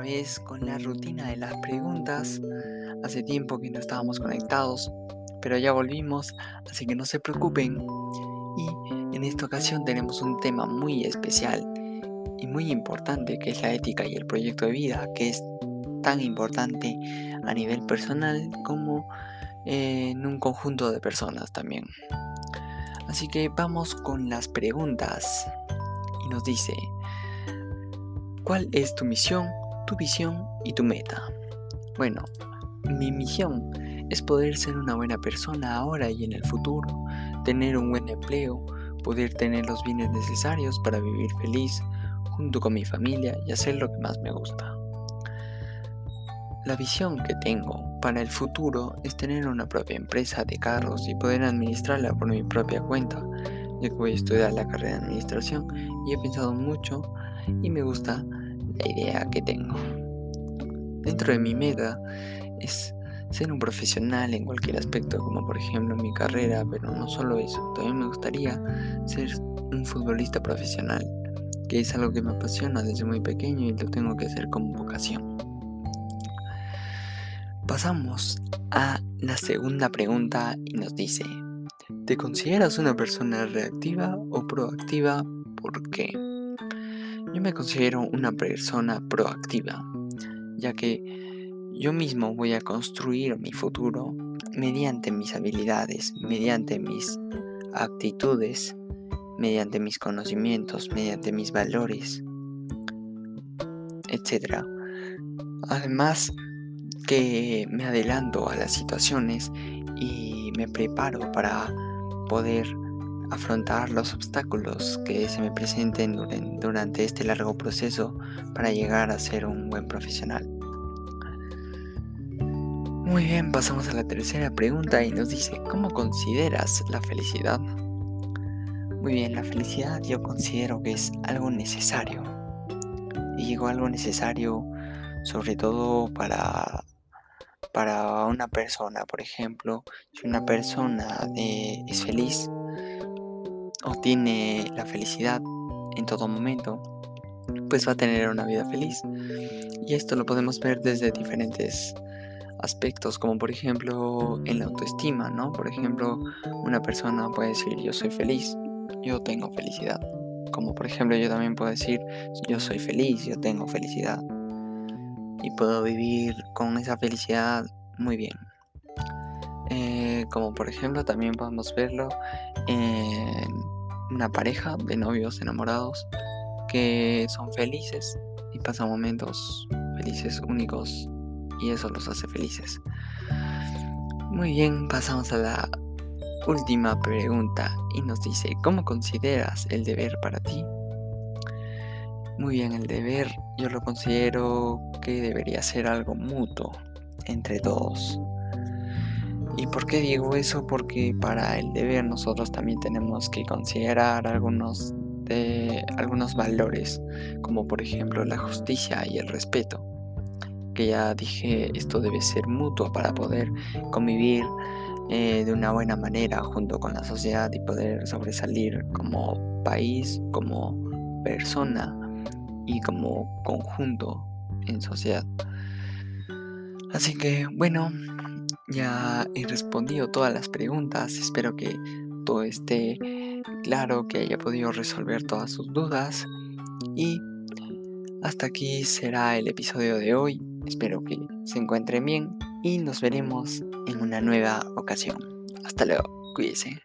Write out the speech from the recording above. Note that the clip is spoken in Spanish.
vez con la rutina de las preguntas. Hace tiempo que no estábamos conectados, pero ya volvimos, así que no se preocupen. Y en esta ocasión tenemos un tema muy especial y muy importante que es la ética y el proyecto de vida, que es tan importante a nivel personal como en un conjunto de personas también. Así que vamos con las preguntas. Y nos dice, ¿cuál es tu misión, tu visión y tu meta? Bueno, mi misión es poder ser una buena persona ahora y en el futuro, tener un buen empleo, poder tener los bienes necesarios para vivir feliz junto con mi familia y hacer lo que más me gusta. La visión que tengo para el futuro es tener una propia empresa de carros y poder administrarla por mi propia cuenta, ya que voy a estudiar la carrera de administración y he pensado mucho y me gusta la idea que tengo. Dentro de mi meta es ser un profesional en cualquier aspecto, como por ejemplo mi carrera, pero no solo eso, también me gustaría ser un futbolista profesional, que es algo que me apasiona desde muy pequeño y lo tengo que hacer como vocación. Pasamos a la segunda pregunta y nos dice, ¿te consideras una persona reactiva o proactiva? ¿Por qué? Yo me considero una persona proactiva, ya que yo mismo voy a construir mi futuro mediante mis habilidades, mediante mis actitudes, mediante mis conocimientos, mediante mis valores, etc. Además que me adelanto a las situaciones y me preparo para poder afrontar los obstáculos que se me presenten durante este largo proceso para llegar a ser un buen profesional. Muy bien, pasamos a la tercera pregunta y nos dice, ¿cómo consideras la felicidad? Muy bien, la felicidad yo considero que es algo necesario. Y digo algo necesario sobre todo para, para una persona, por ejemplo, si una persona eh, es feliz tiene la felicidad en todo momento, pues va a tener una vida feliz. Y esto lo podemos ver desde diferentes aspectos, como por ejemplo en la autoestima, ¿no? Por ejemplo, una persona puede decir yo soy feliz, yo tengo felicidad. Como por ejemplo yo también puedo decir yo soy feliz, yo tengo felicidad. Y puedo vivir con esa felicidad muy bien. Eh, como por ejemplo también podemos verlo en una pareja de novios enamorados que son felices y pasan momentos felices únicos y eso los hace felices. Muy bien, pasamos a la última pregunta y nos dice, ¿cómo consideras el deber para ti? Muy bien, el deber yo lo considero que debería ser algo mutuo entre todos. ¿Y por qué digo eso? Porque para el deber nosotros también tenemos que considerar algunos de algunos valores, como por ejemplo la justicia y el respeto que ya dije, esto debe ser mutuo para poder convivir eh, de una buena manera junto con la sociedad y poder sobresalir como país, como persona y como conjunto en sociedad. Así que bueno, ya he respondido todas las preguntas, espero que todo esté claro, que haya podido resolver todas sus dudas y hasta aquí será el episodio de hoy. Espero que se encuentren bien y nos veremos en una nueva ocasión. Hasta luego, cuídense.